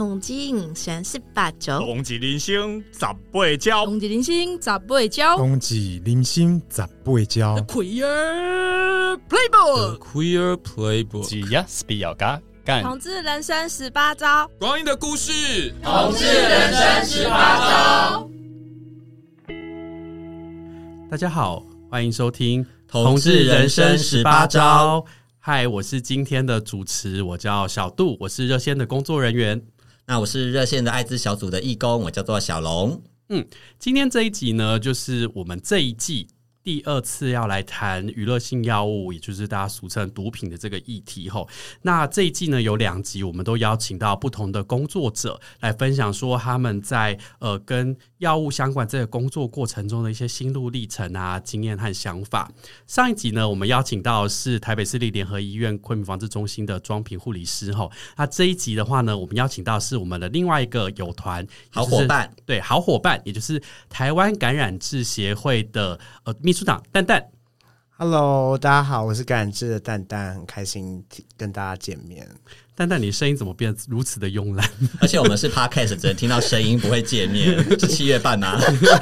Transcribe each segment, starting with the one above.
统计三十八周，冬季零星十八招，冬季零星十八招，冬季零星十八招。Queer Playbook，Queer Playbook，只要是比较嘎干。同志人生十八招，光阴的故事，同志人生十八招。大家好，欢迎收听《同志人生十八招》。嗨，我是今天的主持，我叫小杜，我是热线的工作人员。那我是热线的艾滋小组的义工，我叫做小龙。嗯，今天这一集呢，就是我们这一季。第二次要来谈娱乐性药物，也就是大家俗称毒品的这个议题。吼，那这一季呢有两集，我们都邀请到不同的工作者来分享，说他们在呃跟药物相关这个工作过程中的一些心路历程啊、经验和想法。上一集呢，我们邀请到是台北市立联合医院昆明防治中心的庄品护理师。吼，那这一集的话呢，我们邀请到是我们的另外一个友团好伙伴，对，好伙伴，也就是台湾感染治协会的呃。秘书长蛋蛋，Hello，大家好，我是感染治的蛋蛋，很开心跟大家见面。蛋蛋，你声音怎么变如此的慵懒？而且我们是 Podcast，只能听到声音，不会见面。是七月半啊，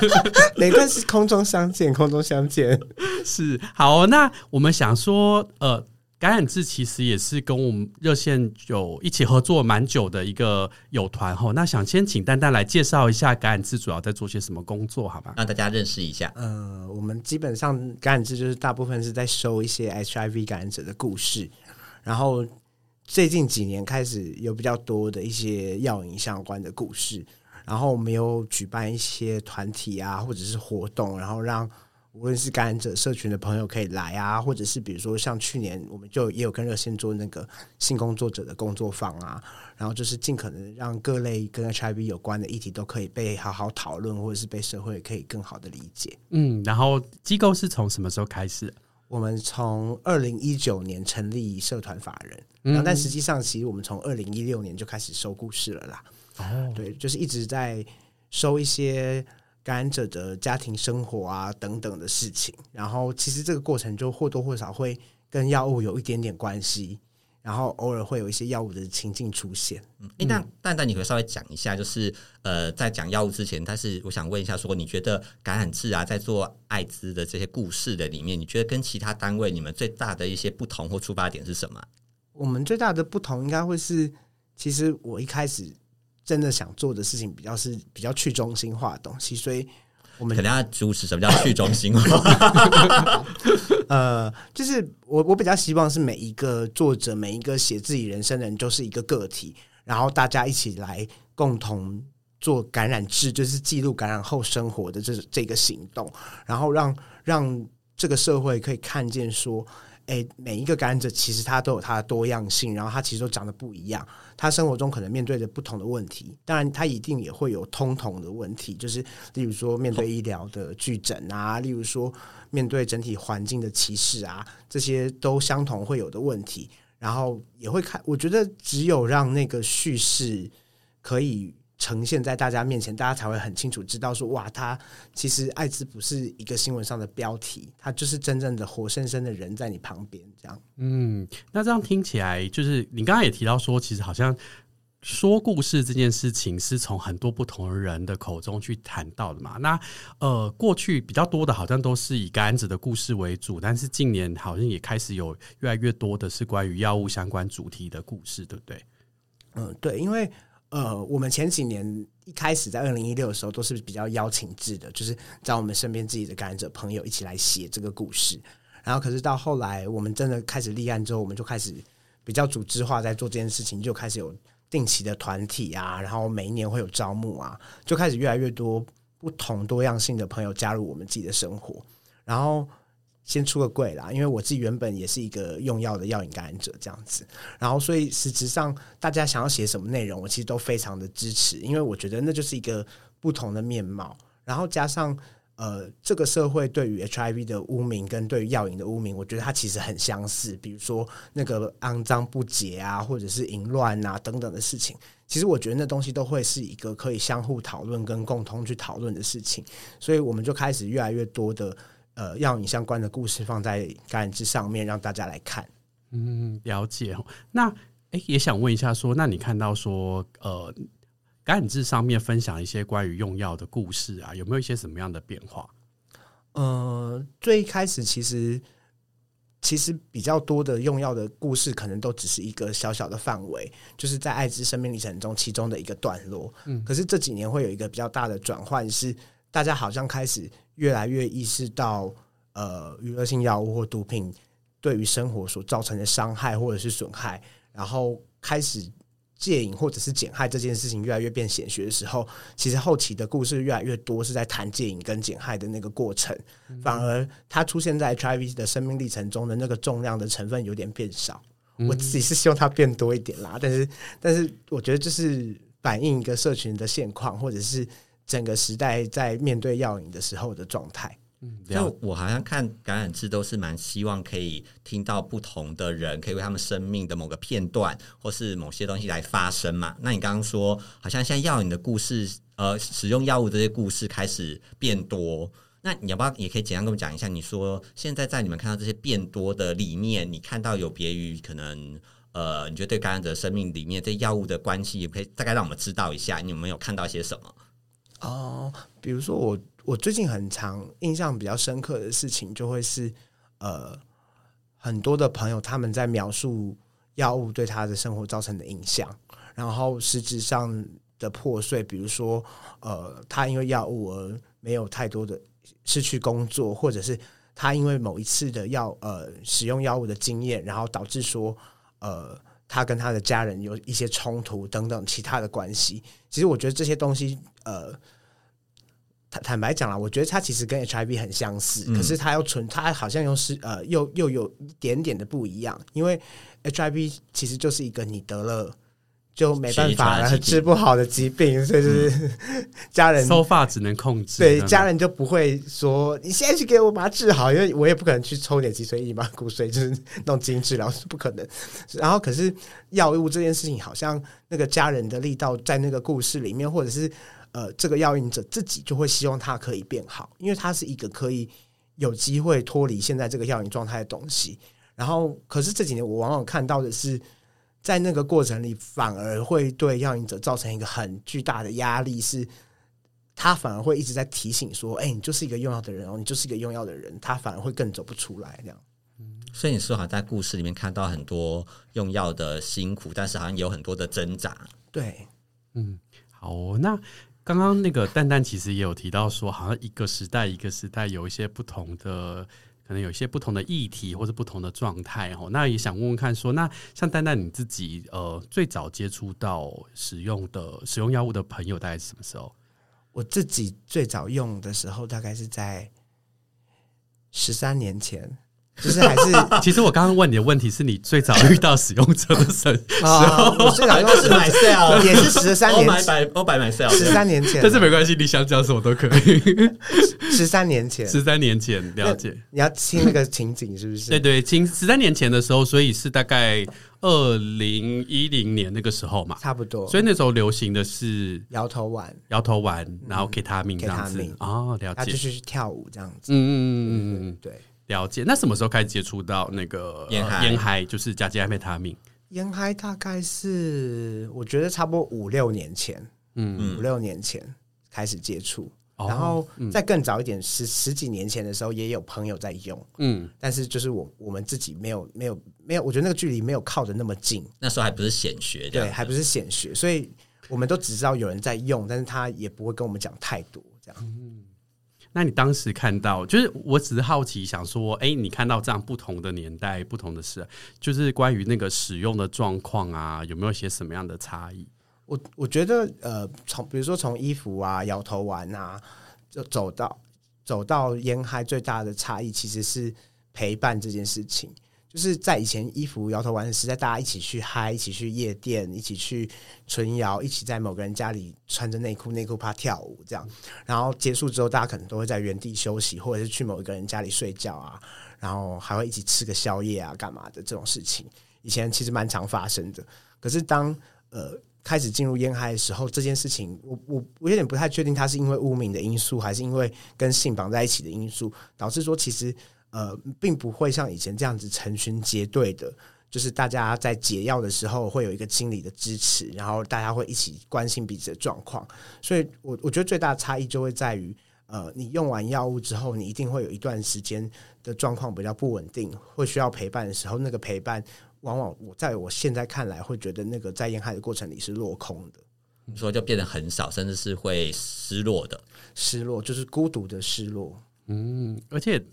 没关系，空中相见，空中相见。是好，那我们想说，呃。感染志其实也是跟我们热线有一起合作蛮久的一个友团吼，那想先请丹丹来介绍一下感染志主要在做些什么工作，好吧？让大家认识一下。呃，我们基本上感染志就是大部分是在收一些 HIV 感染者的故事，然后最近几年开始有比较多的一些药引相关的故事，然后我们有举办一些团体啊，或者是活动，然后让。无论是感染者社群的朋友可以来啊，或者是比如说像去年我们就也有跟热线做那个性工作者的工作坊啊，然后就是尽可能让各类跟 HIV 有关的议题都可以被好好讨论，或者是被社会可以更好的理解。嗯，然后机构是从什么时候开始？我们从二零一九年成立社团法人，然后但实际上其实我们从二零一六年就开始收故事了啦。哦，对，就是一直在收一些。感染者的家庭生活啊等等的事情，然后其实这个过程就或多或少会跟药物有一点点关系，然后偶尔会有一些药物的情境出现。嗯，诶，那蛋蛋，你可以稍微讲一下，就是呃，在讲药物之前，但是我想问一下，说你觉得感染治啊，在做艾滋的这些故事的里面，你觉得跟其他单位你们最大的一些不同或出发点是什么？我们最大的不同应该会是，其实我一开始。真的想做的事情比较是比较去中心化的东西，所以我们可能要主持什么叫去中心化？呃，就是我我比较希望是每一个作者，每一个写自己人生的人，就是一个个体，然后大家一起来共同做感染治，就是记录感染后生活的这这个行动，然后让让这个社会可以看见说。诶，每一个感染者其实他都有他的多样性，然后他其实都长得不一样，他生活中可能面对着不同的问题，当然他一定也会有通同的问题，就是例如说面对医疗的拒诊啊，例如说面对整体环境的歧视啊，这些都相同会有的问题，然后也会看，我觉得只有让那个叙事可以。呈现在大家面前，大家才会很清楚知道说，哇，他其实艾滋不是一个新闻上的标题，他就是真正的活生生的人在你旁边，这样。嗯，那这样听起来，就是你刚刚也提到说，其实好像说故事这件事情是从很多不同人的口中去谈到的嘛。那呃，过去比较多的，好像都是以感染者的故事为主，但是近年好像也开始有越来越多的是关于药物相关主题的故事，对不对？嗯，对，因为。呃，我们前几年一开始在二零一六的时候都是比较邀请制的，就是找我们身边自己的感染者朋友一起来写这个故事。然后，可是到后来我们真的开始立案之后，我们就开始比较组织化在做这件事情，就开始有定期的团体啊，然后每一年会有招募啊，就开始越来越多不同多样性的朋友加入我们自己的生活，然后。先出个柜啦，因为我自己原本也是一个用药的药瘾感染者，这样子，然后所以实质上大家想要写什么内容，我其实都非常的支持，因为我觉得那就是一个不同的面貌，然后加上呃，这个社会对于 HIV 的污名跟对于药瘾的污名，我觉得它其实很相似，比如说那个肮脏不洁啊，或者是淫乱啊等等的事情，其实我觉得那东西都会是一个可以相互讨论跟共同去讨论的事情，所以我们就开始越来越多的。呃，药引相关的故事放在感染志上面，让大家来看。嗯，了解。那哎，也想问一下说，说那你看到说，呃，感染志上面分享一些关于用药的故事啊，有没有一些什么样的变化？呃，最一开始其实其实比较多的用药的故事，可能都只是一个小小的范围，就是在艾滋生命历程中其中的一个段落。嗯，可是这几年会有一个比较大的转换，是大家好像开始越来越意识到，呃，娱乐性药物或毒品对于生活所造成的伤害或者是损害。然后开始戒瘾或者是减害这件事情越来越变显学的时候，其实后期的故事越来越多是在谈戒瘾跟减害的那个过程，反而它出现在 HIV 的生命历程中的那个重量的成分有点变少。我自己是希望它变多一点啦，但是但是我觉得这是反映一个社群的现况，或者是整个时代在面对药瘾的时候的状态。嗯，就我好像看感染志都是蛮希望可以听到不同的人，可以为他们生命的某个片段或是某些东西来发声嘛。那你刚刚说，好像现在药瘾的故事，呃，使用药物这些故事开始变多。那你要不要也可以简单跟我们讲一下？你说现在在你们看到这些变多的里面，你看到有别于可能呃，你觉得对感染者生命里面这药物的关系，也可以大概让我们知道一下，你有没有看到些什么？哦，比如说我。我最近很常印象比较深刻的事情，就会是呃，很多的朋友他们在描述药物对他的生活造成的影响，然后实质上的破碎，比如说呃，他因为药物而没有太多的失去工作，或者是他因为某一次的药呃使用药物的经验，然后导致说呃他跟他的家人有一些冲突等等其他的关系。其实我觉得这些东西呃。坦坦白讲啦，我觉得他其实跟 HIV 很相似，嗯、可是他又存，他好像又是呃，又又有一点点的不一样。因为 HIV 其实就是一个你得了就没办法了，治不好的疾病，所以就是 家人 so far 只能控制，对家人就不会说你现在去给我把它治好，因为我也不可能去抽点脊髓液嘛，骨髓就是弄基因治疗是不可能。然后可是药物这件事情，好像那个家人的力道在那个故事里面，或者是。呃，这个药瘾者自己就会希望他可以变好，因为他是一个可以有机会脱离现在这个药瘾状态的东西。然后，可是这几年我往往看到的是，在那个过程里，反而会对药瘾者造成一个很巨大的压力，是他反而会一直在提醒说：“哎，你就是一个用药的人哦，你就是一个用药的人。”他反而会更走不出来这样。所以你说好像在故事里面看到很多用药的辛苦，但是好像也有很多的挣扎。对，嗯，好哦，那。刚刚那个蛋蛋其实也有提到说，好像一个时代一个时代有一些不同的，可能有些不同的议题或者不同的状态哦。那也想问问看说，那像丹丹你自己呃最早接触到使用的使用药物的朋友大概是什么时候？我自己最早用的时候大概是在十三年前。就是还是，其实我刚刚问你的问题是你最早遇到使用者的 时候，我最早用的是 myself，也是十三年前，我买 myself，十三年前，但是没关系，你想讲什么都可以。十三年前，十三年前了解，你要听那个情景是不是？对对，听十三年前的时候，所以是大概二零一零年那个时候嘛，差不多。所以那时候流行的是摇头丸，摇头丸，然后给他命这样子。哦，了解，他就是去跳舞这样子，嗯嗯嗯嗯嗯，对。了解，那什么时候开始接触到那个烟海？烟海就是甲基安非他命。烟海大概是我觉得差不多五六年前，嗯，五六年前开始接触，然后再更早一点，十十几年前的时候也有朋友在用，嗯，但是就是我我们自己没有没有没有，我觉得那个距离没有靠的那么近，那时候还不是显学，对，还不是显学，所以我们都只知道有人在用，但是他也不会跟我们讲太多这样。嗯那你当时看到，就是我只是好奇，想说，哎、你看到这样不同的年代、不同的事，就是关于那个使用的状况啊，有没有些什么样的差异？我我觉得，呃，从比如说从衣服啊、摇头丸啊，就走到走到烟嗨，最大的差异其实是陪伴这件事情。就是在以前，衣服摇头丸是在大家一起去嗨，一起去夜店，一起去纯摇，一起在某个人家里穿着内裤，内裤趴跳舞这样。然后结束之后，大家可能都会在原地休息，或者是去某一个人家里睡觉啊，然后还会一起吃个宵夜啊，干嘛的这种事情，以前其实蛮常发生的。可是当呃开始进入烟嗨的时候，这件事情我我我有点不太确定，它是因为污名的因素，还是因为跟性绑在一起的因素，导致说其实。呃，并不会像以前这样子成群结队的就是大家在解药的时候会有一个经理的支持，然后大家会一起关心彼此的状况。所以我，我我觉得最大的差异就会在于，呃，你用完药物之后，你一定会有一段时间的状况比较不稳定，会需要陪伴的时候，那个陪伴往往我在我现在看来，会觉得那个在沿海的过程里是落空的，你说就变得很少，甚至是会失落的，失落就是孤独的失落。嗯，而且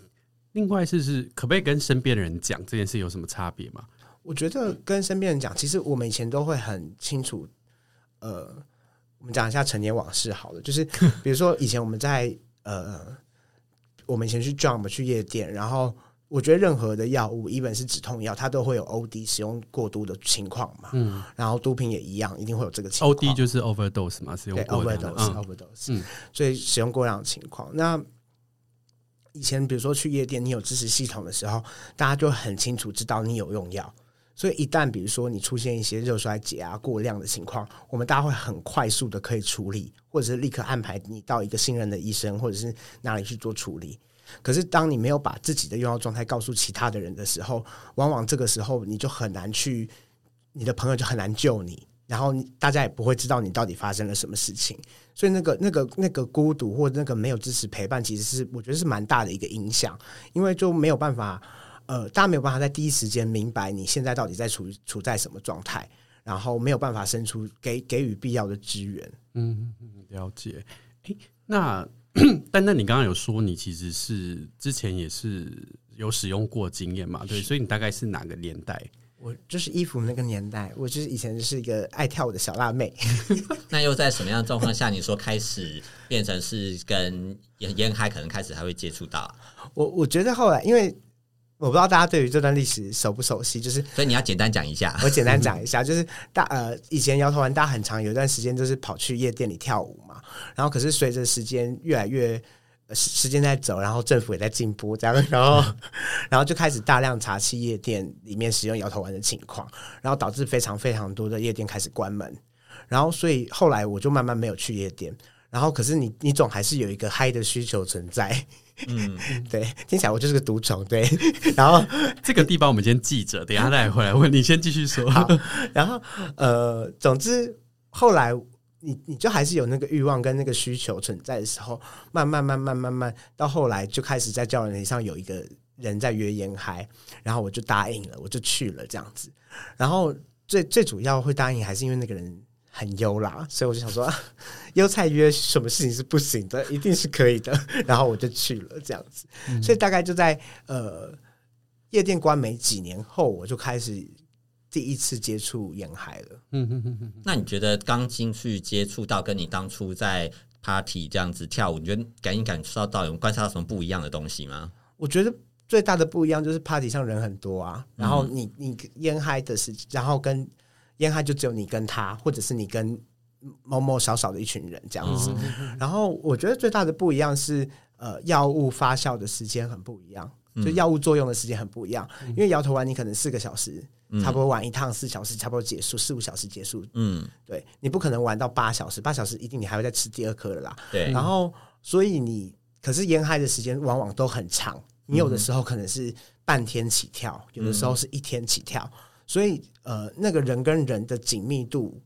另外是是可不可以跟身边的人讲这件事有什么差别吗？我觉得跟身边人讲，其实我们以前都会很清楚。呃，我们讲一下陈年往事好了，就是 比如说以前我们在呃，我们以前去 jump 去夜店，然后我觉得任何的药物，一本是止痛药，它都会有 OD 使用过度的情况嘛。嗯，然后毒品也一样，一定会有这个情况。OD 就是 overdose 嘛，使用过量的。overdose overdose。嗯，所以使用过量的情况。那以前比如说去夜店，你有支持系统的时候，大家就很清楚知道你有用药。所以一旦比如说你出现一些热衰竭啊过量的情况，我们大家会很快速的可以处理，或者是立刻安排你到一个信任的医生，或者是哪里去做处理。可是当你没有把自己的用药状态告诉其他的人的时候，往往这个时候你就很难去，你的朋友就很难救你，然后大家也不会知道你到底发生了什么事情。所以那个那个那个孤独或者那个没有支持陪伴，其实是我觉得是蛮大的一个影响，因为就没有办法。呃，大家没有办法在第一时间明白你现在到底在处处在什么状态，然后没有办法伸出给给予必要的支援。嗯，了解。诶，那 但那你刚刚有说你其实是之前也是有使用过经验嘛？对，所以你大概是哪个年代？我就是衣服那个年代，我就是以前是一个爱跳舞的小辣妹。那又在什么样的状况下，你说开始变成是跟烟烟嗨可能开始还会接触到？我我觉得后来因为。我不知道大家对于这段历史熟不熟悉，就是所以你要简单讲一下。我简单讲一下，就是大呃，以前摇头丸大家很长有一段时间就是跑去夜店里跳舞嘛，然后可是随着时间越来越时时间在走，然后政府也在进步，这样，然后 然后就开始大量查缉夜店里面使用摇头丸的情况，然后导致非常非常多的夜店开始关门，然后所以后来我就慢慢没有去夜店，然后可是你你总还是有一个嗨的需求存在。嗯，对，听起来我就是个毒虫，对。然后 这个地方我们先记着，等下再回来问你，先继续说。好，然后呃，总之后来你你就还是有那个欲望跟那个需求存在的时候，慢慢慢慢慢慢到后来就开始在交友软体上有一个人在约烟嗨，然后我就答应了，我就去了这样子。然后最最主要会答应还是因为那个人。很优啦，所以我就想说，优菜约什么事情是不行的，一定是可以的。然后我就去了，这样子。嗯、所以大概就在呃夜店关没几年后，我就开始第一次接触烟嗨了。嗯哼哼哼。那你觉得刚进去接触到，跟你当初在 party 这样子跳舞，你觉得感应感受到有观察到什么不一样的东西吗？我觉得最大的不一样就是 party 上人很多啊，然后你你烟嗨的时间，然后跟。烟嗨就只有你跟他，或者是你跟某某少少的一群人这样子。嗯、然后我觉得最大的不一样是，呃，药物发酵的时间很不一样，就药物作用的时间很不一样。嗯、因为摇头丸你可能四个小时，差不多玩一趟四小时，差不多结束四五小时结束。嗯，对，你不可能玩到八小时，八小时一定你还会再吃第二颗的啦。对，然后所以你可是烟嗨的时间往往都很长，你有的时候可能是半天起跳，有的时候是一天起跳。所以，呃，那个人跟人的紧密度，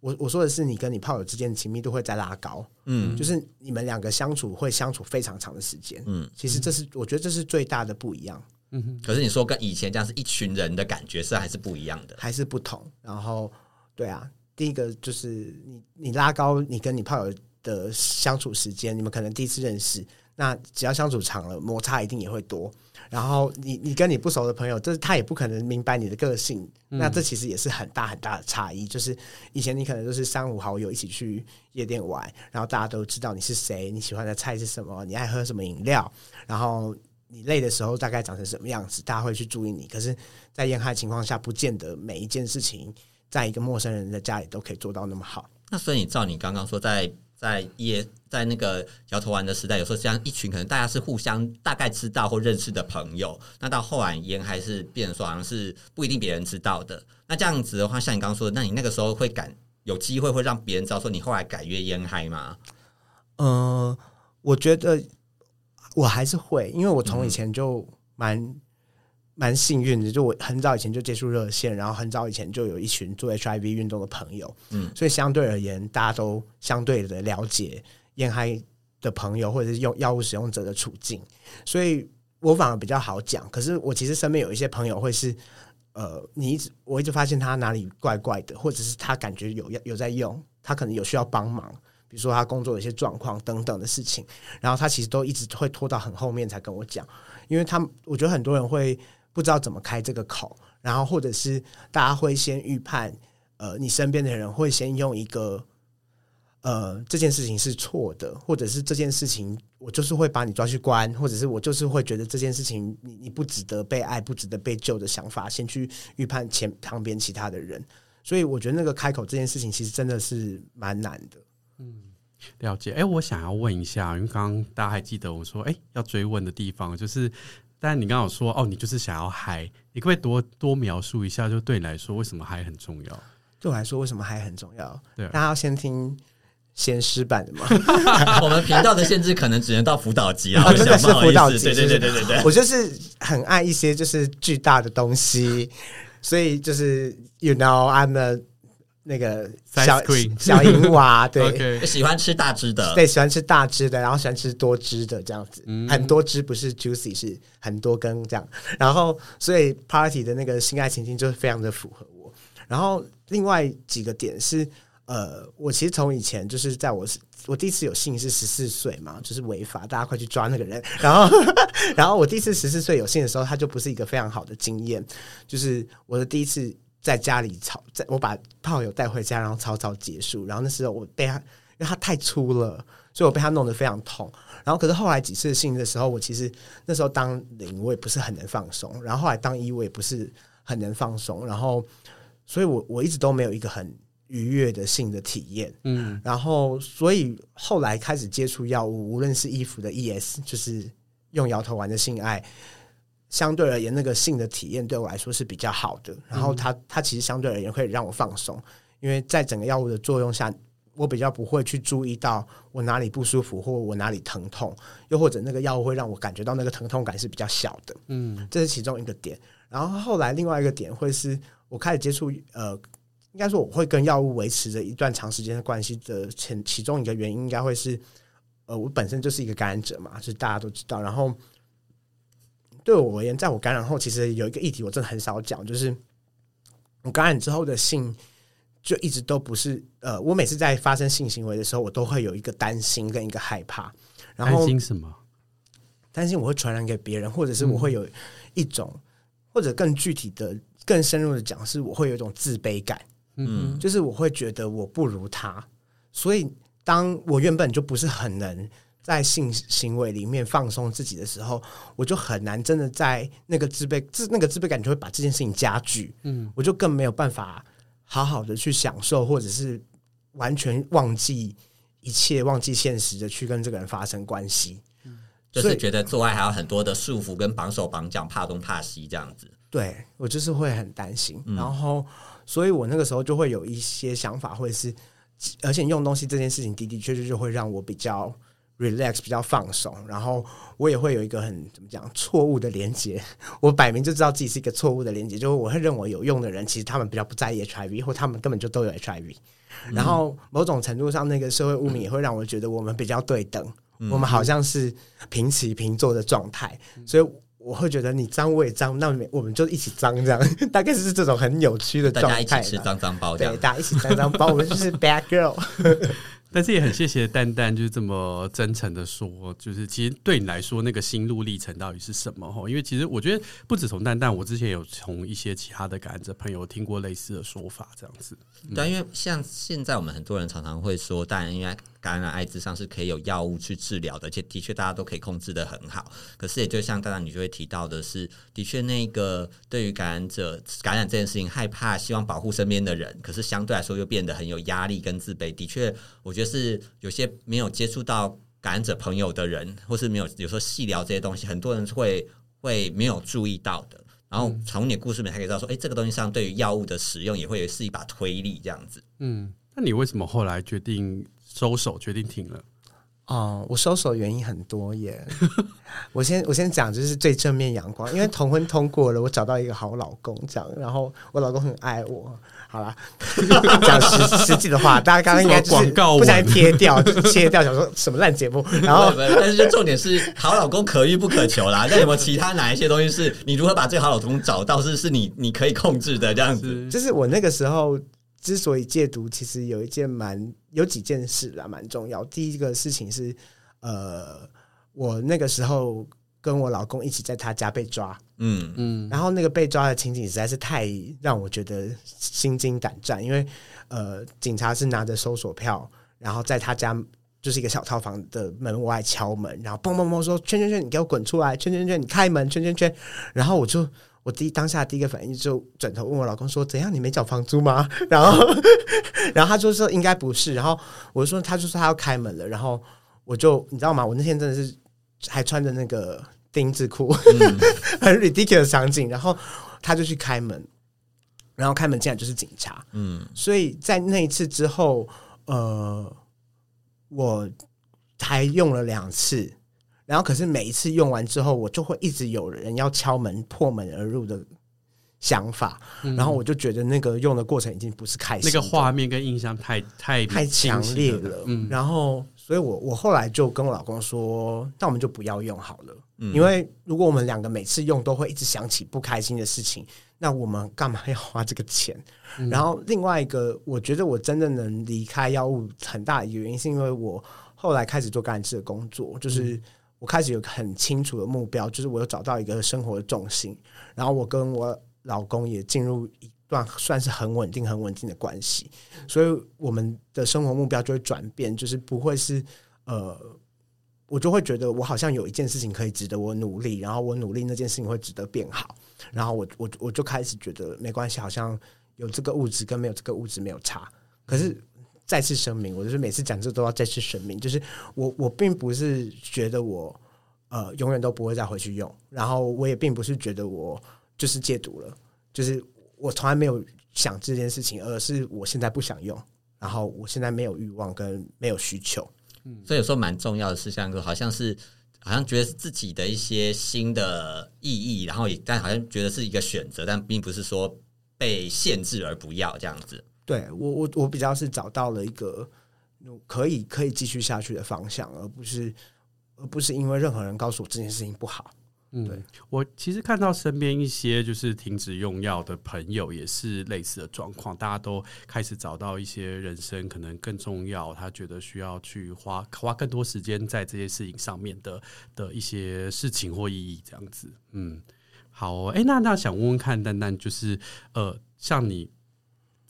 我我说的是你跟你炮友之间的亲密度会再拉高，嗯，就是你们两个相处会相处非常长的时间，嗯，其实这是我觉得这是最大的不一样，嗯哼。可是你说跟以前这样是一群人的感觉是还是不一样的，还是不同。然后，对啊，第一个就是你你拉高你跟你炮友的相处时间，你们可能第一次认识。那只要相处长了，摩擦一定也会多。然后你你跟你不熟的朋友，这他也不可能明白你的个性。嗯、那这其实也是很大很大的差异。就是以前你可能都是三五好友一起去夜店玩，然后大家都知道你是谁，你喜欢的菜是什么，你爱喝什么饮料，然后你累的时候大概长成什么样子，大家会去注意你。可是，在烟嗨情况下，不见得每一件事情在一个陌生人的家里都可以做到那么好。那所以你照你刚刚说在。在夜在那个摇头丸的时代，有时候像一群可能大家是互相大概知道或认识的朋友，那到后来烟还是变成说好像是不一定别人知道的。那这样子的话，像你刚刚说的，那你那个时候会敢有机会会让别人知道说你后来改约烟嗨吗？嗯、呃，我觉得我还是会，因为我从以前就蛮蛮幸运的，就我很早以前就接触热线，然后很早以前就有一群做 HIV 运动的朋友，嗯，所以相对而言，大家都相对的了解烟嗨的朋友或者是用药物使用者的处境，所以我反而比较好讲。可是我其实身边有一些朋友会是，呃，你一直我一直发现他哪里怪怪的，或者是他感觉有有在用，他可能有需要帮忙，比如说他工作的一些状况等等的事情，然后他其实都一直会拖到很后面才跟我讲，因为他我觉得很多人会。不知道怎么开这个口，然后或者是大家会先预判，呃，你身边的人会先用一个，呃，这件事情是错的，或者是这件事情我就是会把你抓去关，或者是我就是会觉得这件事情你你不值得被爱，不值得被救的想法，先去预判前旁边其他的人，所以我觉得那个开口这件事情其实真的是蛮难的。嗯，了解。哎，我想要问一下，因为刚刚大家还记得我说，哎，要追问的地方就是。但你刚刚有说哦，你就是想要嗨，你可不可以多多描述一下？就对你来说，为什么嗨很重要？对我来说，为什么嗨很重要？对，大家要先听先师版的嘛。我们频道的限制可能只能到辅导级啊，真的是辅导级。对对对对对对，我就是很爱一些就是巨大的东西，所以就是 you know I'm a 那个小小银娃，对，Okay. 喜欢吃大只的，对，喜欢吃大只的，然后喜欢吃多汁的这样子，嗯、很多汁不是 juicy，是很多根这样。然后，所以 party 的那个性爱情境就是非常的符合我。然后，另外几个点是，呃，我其实从以前就是在我我第一次有性是十四岁嘛，就是违法，大家快去抓那个人。然后，然后我第一次十四岁有性的时候，他就不是一个非常好的经验，就是我的第一次。在家里操，在我把炮友带回家，然后草草结束。然后那时候我被他，因为他太粗了，所以我被他弄得非常痛。然后可是后来几次性的时候，我其实那时候当零我也不是很能放松，然后后来当一我也不是很能放松。然后，所以我我一直都没有一个很愉悦的性的体验。嗯，然后所以后来开始接触药物，无论是衣服的 ES，就是用摇头丸的性爱。相对而言，那个性的体验对我来说是比较好的。然后它它其实相对而言会让我放松，因为在整个药物的作用下，我比较不会去注意到我哪里不舒服或我哪里疼痛，又或者那个药物会让我感觉到那个疼痛感是比较小的。嗯，这是其中一个点。然后后来另外一个点会是我开始接触呃，应该说我会跟药物维持着一段长时间的关系的前其中一个原因，应该会是呃，我本身就是一个感染者嘛，是大家都知道。然后。对我而言，在我感染后，其实有一个议题我真的很少讲，就是我感染之后的性就一直都不是呃，我每次在发生性行为的时候，我都会有一个担心跟一个害怕。然后担心什么？担心我会传染给别人，或者是我会有一种，嗯、或者更具体的、更深入的讲，是我会有一种自卑感。嗯，就是我会觉得我不如他，所以当我原本就不是很能。在性行为里面放松自己的时候，我就很难真的在那个自卑自那个自卑感就会把这件事情加剧，嗯，我就更没有办法好好的去享受，或者是完全忘记一切、忘记现实的去跟这个人发生关系，嗯，就是觉得做爱还有很多的束缚跟绑手绑脚、怕东怕西这样子。对，我就是会很担心，嗯，然后所以我那个时候就会有一些想法，或者是而且用东西这件事情的的确确就会让我比较。Relax 比较放松，然后我也会有一个很怎么讲错误的连接，我摆明就知道自己是一个错误的连接，就是我会认为有用的人，其实他们比较不在意 HIV，或他们根本就都有 HIV，然后某种程度上，那个社会污名也会让我觉得我们比较对等，我们好像是平起平坐的状态，所以我会觉得你脏我也脏，那我们就一起脏这样，大概是这种很扭曲的状态，大家一起吃脏脏包，对，大家一起脏脏包，我们就是 bad girl。但是也很谢谢蛋蛋，就是这么真诚的说，就是其实对你来说那个心路历程到底是什么？哈，因为其实我觉得不止从蛋蛋，我之前有从一些其他的感染者朋友听过类似的说法，这样子。但，因为像现在我们很多人常常会说，大家应该感染艾滋上是可以有药物去治疗的，而且的确大家都可以控制的很好。可是也就像刚刚你就会提到的是，的确那个对于感染者感染这件事情害怕，希望保护身边的人，可是相对来说又变得很有压力跟自卑。的确，我觉得是有些没有接触到感染者朋友的人，或是没有有时候细聊这些东西，很多人会会没有注意到的。然后从你的故事里面还可以知道说，哎，这个东西上对于药物的使用也会是一把推力这样子。嗯，那你为什么后来决定收手，决定停了？哦，我收手的原因很多耶。我先我先讲，就是最正面阳光，因为同婚通过了，我找到一个好老公，这样，然后我老公很爱我。好啦，讲实实际的话，大家刚刚应该广告不想贴掉，就切掉，想说什么烂节目。然后，但是就重点是，好老公可遇不可求啦。那有没有其他哪一些东西是你如何把这个好老公找到，是是你你可以控制的这样子？就是我那个时候。之所以戒毒，其实有一件蛮有几件事啦，蛮重要。第一个事情是，呃，我那个时候跟我老公一起在他家被抓，嗯嗯，然后那个被抓的情景实在是太让我觉得心惊胆战，因为呃，警察是拿着搜索票，然后在他家就是一个小套房的门外敲门，然后砰砰砰说圈圈圈，你给我滚出来，圈圈圈，你开门，圈圈圈，然后我就。我第一当下第一个反应就转头问我老公说：“怎样？你没缴房租吗？” 然后，然后他就说：“应该不是。”然后我就说：“他就说他要开门了。”然后我就你知道吗？我那天真的是还穿着那个丁字裤，嗯、很 ridiculous 场景。然后他就去开门，然后开门进来就是警察。嗯，所以在那一次之后，呃，我才用了两次。然后，可是每一次用完之后，我就会一直有人要敲门、破门而入的想法。嗯、然后我就觉得那个用的过程已经不是开心，那个画面跟印象太太太强烈了。嗯、然后，所以我我后来就跟我老公说：“那我们就不要用好了，嗯、因为如果我们两个每次用都会一直想起不开心的事情，那我们干嘛要花这个钱？”嗯、然后另外一个，我觉得我真的能离开药物很大的原因，是因为我后来开始做感染治的工作，就是。我开始有很清楚的目标，就是我有找到一个生活的重心，然后我跟我老公也进入一段算是很稳定、很稳定的关系，所以我们的生活目标就会转变，就是不会是呃，我就会觉得我好像有一件事情可以值得我努力，然后我努力那件事情会值得变好，然后我我我就开始觉得没关系，好像有这个物质跟没有这个物质没有差，可是。再次声明，我就是每次讲这都要再次声明，就是我我并不是觉得我呃永远都不会再回去用，然后我也并不是觉得我就是戒毒了，就是我从来没有想这件事情，而是我现在不想用，然后我现在没有欲望跟没有需求，嗯，所以有时候蛮重要的事项，好像是好像觉得自己的一些新的意义，然后也但好像觉得是一个选择，但并不是说被限制而不要这样子。对我，我我比较是找到了一个可以可以继续下去的方向，而不是而不是因为任何人告诉我这件事情不好。嗯，对我其实看到身边一些就是停止用药的朋友，也是类似的状况，大家都开始找到一些人生可能更重要，他觉得需要去花花更多时间在这些事情上面的的一些事情或意义，这样子。嗯，好哦，哎，那那想问问看，丹丹，就是呃，像你。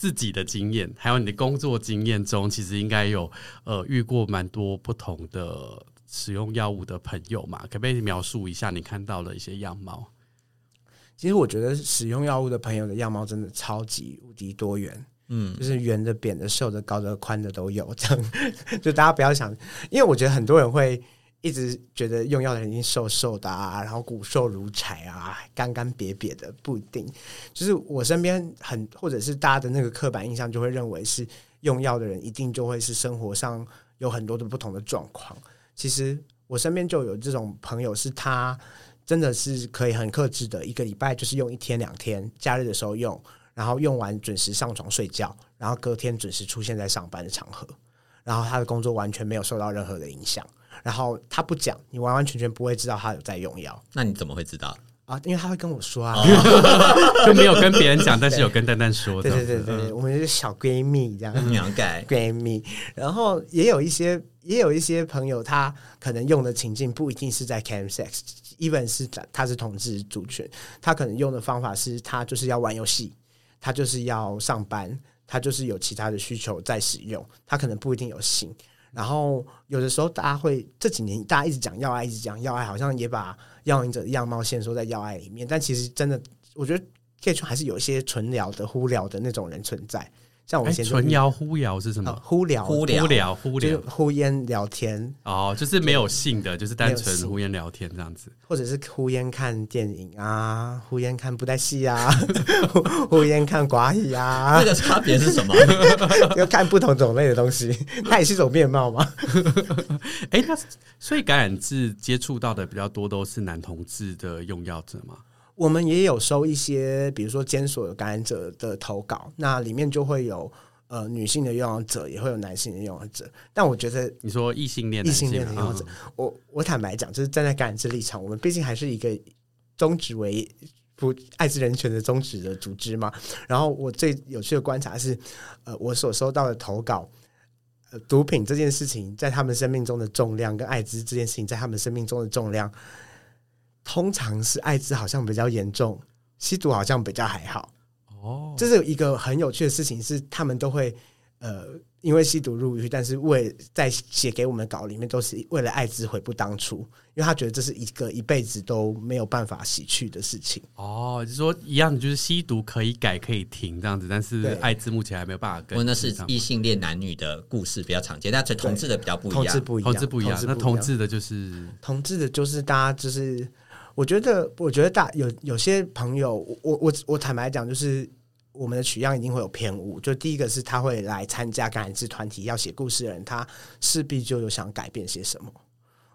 自己的经验，还有你的工作经验中，其实应该有呃遇过蛮多不同的使用药物的朋友嘛？可不可以描述一下你看到的一些样貌？其实我觉得使用药物的朋友的样貌真的超级无敌多元，嗯，就是圆的、扁的、瘦的、高的、宽的都有。这样，就大家不要想，因为我觉得很多人会。一直觉得用药的人已经瘦瘦的啊，然后骨瘦如柴啊，干干瘪瘪的，不一定。就是我身边很，或者是大家的那个刻板印象，就会认为是用药的人一定就会是生活上有很多的不同的状况。其实我身边就有这种朋友，是他真的是可以很克制的，一个礼拜就是用一天两天，假日的时候用，然后用完准时上床睡觉，然后隔天准时出现在上班的场合，然后他的工作完全没有受到任何的影响。然后他不讲，你完完全全不会知道他有在用药。那你怎么会知道啊？因为他会跟我说啊，就没有跟别人讲，但是有跟蛋蛋说。对对对对，嗯、我们是小闺蜜这样，了解闺蜜。然后也有一些，也有一些朋友，他可能用的情境不一定是在 chemsex，even 是他是同志族群，他可能用的方法是他就是要玩游戏，他就是要上班，他就是有其他的需求在使用，他可能不一定有性。然后有的时候，大家会这几年大家一直讲要爱，一直讲要爱，好像也把药瘾者的样貌限缩在要爱里面。但其实真的，我觉得 K 圈还是有一些纯聊的、忽聊的那种人存在。像我以前纯谣呼谣是什么？呼聊呼聊呼聊呼聊呼烟聊天哦，就是没有性的，就是单纯呼烟聊天这样子，或者是呼烟看电影啊，呼烟看布袋戏啊，呼烟看寡语啊，这个差别是什么？要看不同种类的东西，它也是一种面貌吗？哎、欸，那所以感染志接触到的比较多都是男同志的用药者吗？我们也有收一些，比如说监所有感染者的投稿，那里面就会有呃女性的用药者，也会有男性的用药者。但我觉得，你说异性恋、异性恋的用药者，嗯、我我坦白讲，就是站在感染者立场，我们毕竟还是一个宗旨为不艾滋人权的宗旨的组织嘛。然后我最有趣的观察是，呃，我所收到的投稿，呃，毒品这件事情在他们生命中的重量，跟艾滋这件事情在他们生命中的重量。通常是艾滋好像比较严重，吸毒好像比较还好。哦，这是一个很有趣的事情，是他们都会呃，因为吸毒入狱，但是为在写给我们的稿里面都是为了艾滋悔不当初，因为他觉得这是一个一辈子都没有办法洗去的事情。哦，就是说一样的，就是吸毒可以改可以停这样子，但是艾滋目前还没有办法跟。因为那是异性恋男女的故事比较常见，但是同志的比较不一样，同志不一样，同志不一样。那同志的就是同志的，就是大家就是。我觉得，我觉得大有有些朋友，我我我坦白讲，就是我们的取样一定会有偏误。就第一个是他会来参加感染制团体要写故事的人，他势必就有想改变些什么，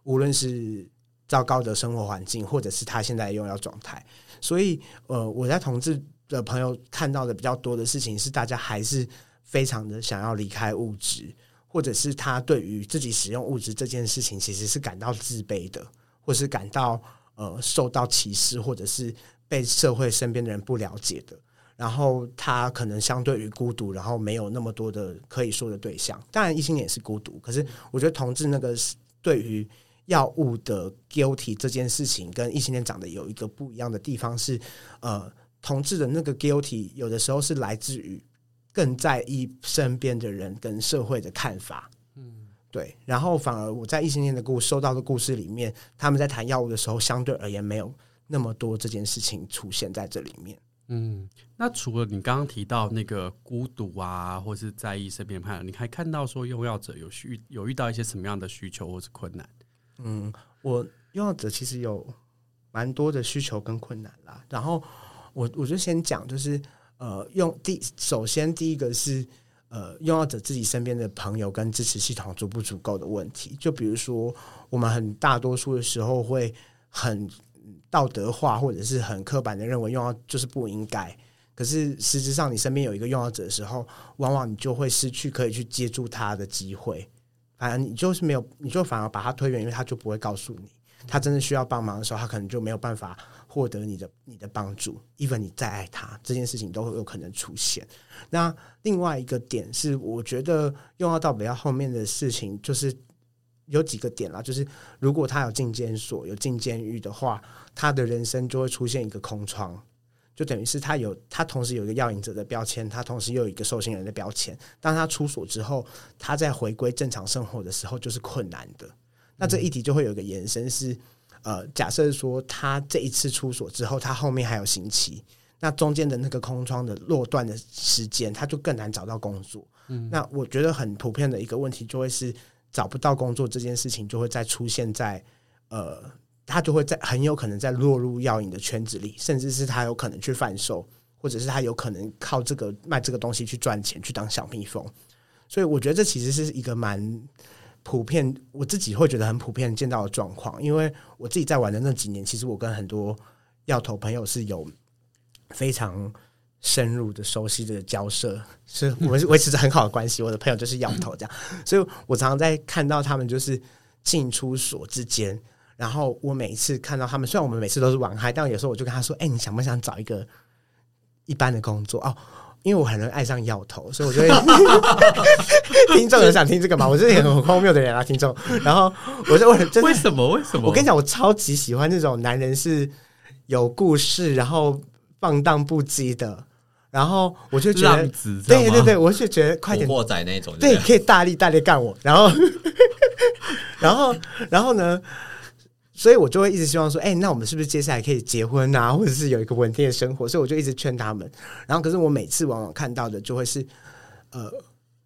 无论是糟糕的生活环境，或者是他现在用药状态。所以，呃，我在同志的朋友看到的比较多的事情是，大家还是非常的想要离开物质，或者是他对于自己使用物质这件事情，其实是感到自卑的，或是感到。呃，受到歧视，或者是被社会身边的人不了解的，然后他可能相对于孤独，然后没有那么多的可以说的对象。当然，异性恋也是孤独，可是我觉得同志那个对于药物的 guilty 这件事情，跟异性恋长得有一个不一样的地方是，呃，同志的那个 guilty 有的时候是来自于更在意身边的人跟社会的看法。对，然后反而我在异性恋的故事收到的故事里面，他们在谈药物的时候，相对而言没有那么多这件事情出现在这里面。嗯，那除了你刚刚提到那个孤独啊，或是在意身边朋友，你还看到说用药者有需有遇到一些什么样的需求或是困难？嗯，我用药者其实有蛮多的需求跟困难啦。然后我我就先讲，就是呃，用第首先第一个是。呃，用药者自己身边的朋友跟支持系统足不足够的问题，就比如说，我们很大多数的时候会很道德化，或者是很刻板的认为用药就是不应该。可是实质上，你身边有一个用药者的时候，往往你就会失去可以去接住他的机会，反而你就是没有，你就反而把他推远，因为他就不会告诉你，他真的需要帮忙的时候，他可能就没有办法。获得你的你的帮助，even 你再爱他，这件事情都会有可能出现。那另外一个点是，我觉得用到到比较后面的事情，就是有几个点啦，就是如果他有进监所、有进监狱的话，他的人生就会出现一个空窗，就等于是他有他同时有一个药瘾者的标签，他同时又有一个受刑人的标签。当他出所之后，他在回归正常生活的时候，就是困难的。那这议题就会有一个延伸是。呃，假设说他这一次出所之后，他后面还有刑期，那中间的那个空窗的落断的时间，他就更难找到工作。嗯，那我觉得很普遍的一个问题，就会是找不到工作这件事情，就会再出现在呃，他就会在很有可能在落入药瘾的圈子里，甚至是他有可能去贩售，或者是他有可能靠这个卖这个东西去赚钱，去当小蜜蜂。所以我觉得这其实是一个蛮。普遍我自己会觉得很普遍见到的状况，因为我自己在玩的那几年，其实我跟很多要头朋友是有非常深入的、熟悉的交涉，是我们维持着很好的关系。我的朋友就是药头这样，所以我常常在看到他们就是进出所之间，然后我每一次看到他们，虽然我们每次都是玩嗨，但有时候我就跟他说：“哎，你想不想找一个一般的工作？”哦。因为我很容易爱上药头，所以我就会 听众有想听这个吗？我是一个很荒谬的人啊，听众。然后我就问，为什么？为什么？我跟你讲，我超级喜欢那种男人是有故事，然后放荡不羁的。然后我就觉得，对对对，我就觉得快点，古惑仔那种，对，可以大力大力干我。然后，然后，然后呢？所以我就会一直希望说，哎、欸，那我们是不是接下来可以结婚啊，或者是有一个稳定的生活？所以我就一直劝他们。然后，可是我每次往往看到的就会是，呃，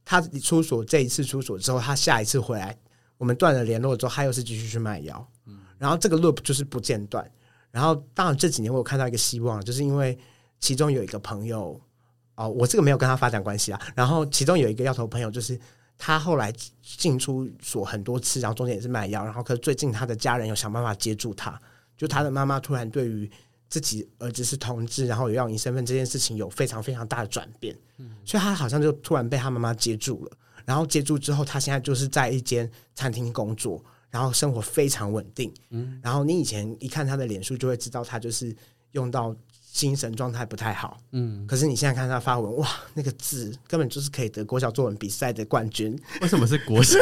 他出所这一次出所之后，他下一次回来，我们断了联络之后，他又是继续去卖药，嗯，然后这个 loop 就是不间断。然后当然这几年我有看到一个希望，就是因为其中有一个朋友，哦，我这个没有跟他发展关系啊。然后其中有一个药头朋友，就是他后来进出所很多次，然后中间也是卖药，然后可是最近他的家人有想办法接住他，就他的妈妈突然对于。自己儿子是同志，然后有要你身份这件事情有非常非常大的转变，嗯，所以他好像就突然被他妈妈接住了，然后接住之后，他现在就是在一间餐厅工作，然后生活非常稳定，嗯，然后你以前一看他的脸书就会知道他就是用到。精神状态不太好，嗯，可是你现在看他发文，哇，那个字根本就是可以得国小作文比赛的冠军。为什么是国小？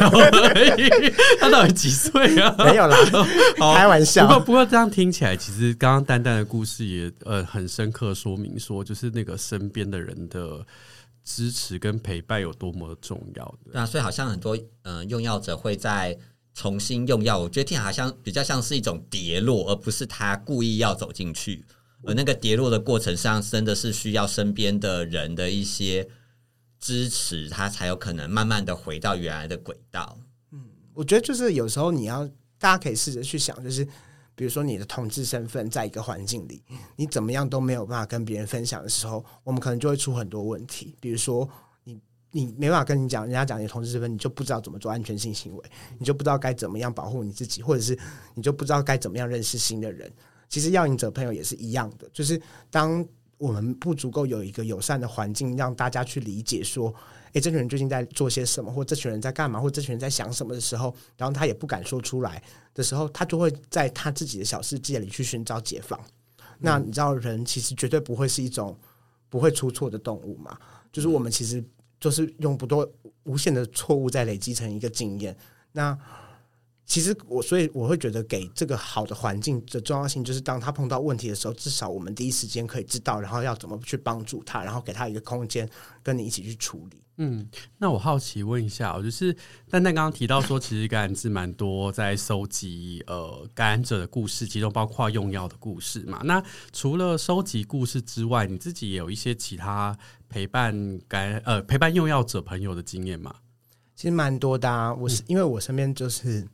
他到底几岁啊？没有啦，开玩笑。不过不过这样听起来，其实刚刚丹丹的故事也呃很深刻说明说，就是那个身边的人的支持跟陪伴有多么重要的。对啊，所以好像很多嗯、呃、用药者会在重新用药，我觉得听起来好像比较像是一种跌落，而不是他故意要走进去。而那个跌落的过程上，真的是需要身边的人的一些支持，他才有可能慢慢的回到原来的轨道。嗯，我觉得就是有时候你要，大家可以试着去想，就是比如说你的同志身份在一个环境里，你怎么样都没有办法跟别人分享的时候，我们可能就会出很多问题。比如说你你没办法跟你讲，人家讲你同志身份，你就不知道怎么做安全性行为，你就不知道该怎么样保护你自己，或者是你就不知道该怎么样认识新的人。其实药瘾者朋友也是一样的，就是当我们不足够有一个友善的环境，让大家去理解说，诶，这群人最近在做些什么，或这群人在干嘛，或这群人在想什么的时候，然后他也不敢说出来的时候，他就会在他自己的小世界里去寻找解放。那你知道，人其实绝对不会是一种不会出错的动物嘛？就是我们其实就是用不多无限的错误在累积成一个经验。那其实我所以我会觉得给这个好的环境的重要性，就是当他碰到问题的时候，至少我们第一时间可以知道，然后要怎么去帮助他，然后给他一个空间，跟你一起去处理。嗯，那我好奇问一下，就是蛋蛋刚刚提到说，其实感染志蛮多在收集呃感染者的故事，其中包括用药的故事嘛。那除了收集故事之外，你自己也有一些其他陪伴感呃陪伴用药者朋友的经验吗？其实蛮多的啊，我是、嗯、因为我身边就是。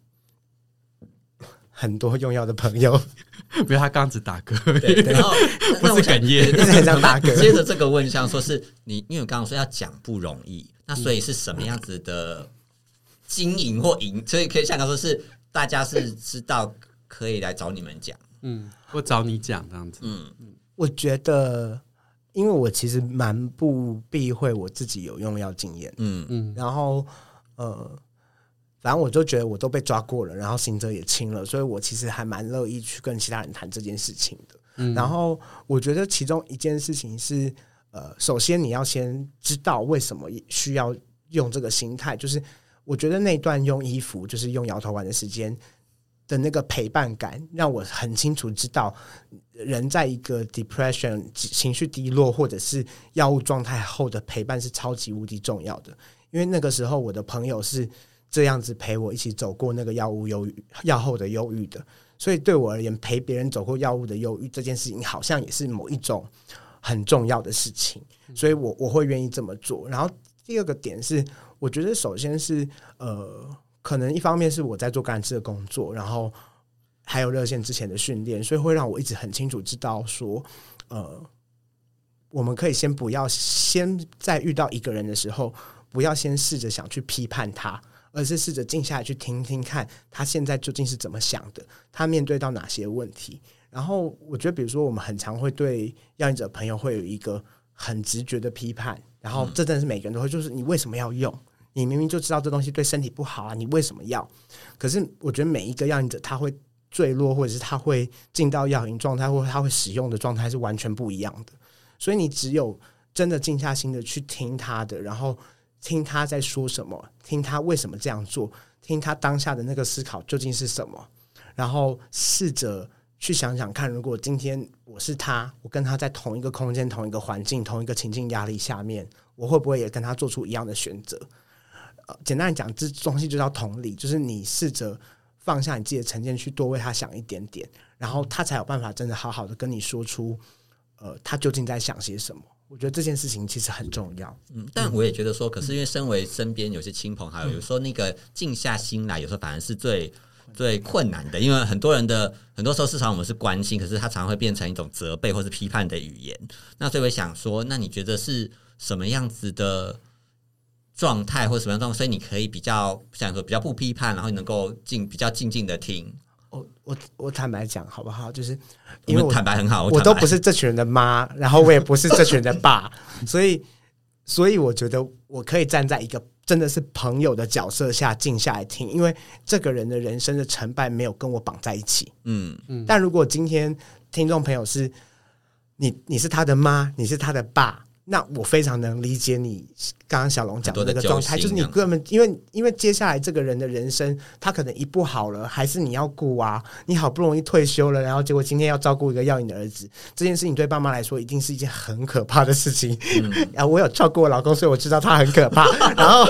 很多用药的朋友，比如他刚只打嗝，然后 不是哽咽，是很想打嗝。接着这个问项，说是你，因为刚刚说要讲不容易，那所以是什么样子的经营或营？所以可以想到说是大家是知道可以来找你们讲，嗯，或找你讲这样子。嗯，我觉得，因为我其实蛮不避讳我自己有用药经验，嗯嗯，然后呃。反正我就觉得我都被抓过了，然后刑责也轻了，所以我其实还蛮乐意去跟其他人谈这件事情的。嗯。然后我觉得其中一件事情是，呃，首先你要先知道为什么需要用这个心态，就是我觉得那段用衣服，就是用摇头丸的时间的那个陪伴感，让我很清楚知道，人在一个 depression 情绪低落或者是药物状态后的陪伴是超级无敌重要的，因为那个时候我的朋友是。这样子陪我一起走过那个药物忧郁、药后的忧郁的，所以对我而言，陪别人走过药物的忧郁这件事情，好像也是某一种很重要的事情，所以我我会愿意这么做。然后第二个点是，我觉得首先是呃，可能一方面是我在做感染志的工作，然后还有热线之前的训练，所以会让我一直很清楚知道说，呃，我们可以先不要先在遇到一个人的时候，不要先试着想去批判他。而是试着静下来去听听看，他现在究竟是怎么想的，他面对到哪些问题。然后我觉得，比如说，我们很常会对药瘾者朋友会有一个很直觉的批判，然后这真的是每个人都会，就是你为什么要用？你明明就知道这东西对身体不好啊，你为什么要？可是我觉得每一个药瘾者他会坠落，或者是他会进到药瘾状态，或者他会使用的状态是完全不一样的。所以你只有真的静下心的去听他的，然后。听他在说什么，听他为什么这样做，听他当下的那个思考究竟是什么，然后试着去想想看，如果今天我是他，我跟他在同一个空间、同一个环境、同一个情境压力下面，我会不会也跟他做出一样的选择？呃，简单讲，这东西就叫同理，就是你试着放下你自己的成见，去多为他想一点点，然后他才有办法真的好好的跟你说出，呃，他究竟在想些什么。我觉得这件事情其实很重要。嗯，但我也觉得说，可是因为身为身边有些亲朋好友，有时候那个静下心来，有时候反而是最最困难的，因为很多人的很多时候市场我们是关心，可是他常常会变成一种责备或是批判的语言。那所以我想说，那你觉得是什么样子的状态或什么样状态？所以你可以比较想说比较不批判，然后能够静比较静静的听。我我我坦白讲好不好？就是因为我坦白很好，我，我都不是这群人的妈，然后我也不是这群人的爸，所以所以我觉得我可以站在一个。真的是朋友的角色下静下来听，因为这个人的人生的成败没有跟我绑在一起。嗯嗯。但如果今天听众朋友是你，你是他的妈，你是他的爸。那我非常能理解你刚刚小龙讲的那个状态，就是你根本因为因为接下来这个人的人生，他可能一不好了，还是你要顾啊。你好不容易退休了，然后结果今天要照顾一个要你的儿子，这件事情对爸妈来说一定是一件很可怕的事情。嗯、啊，我有照顾我老公，所以我知道他很可怕。然后，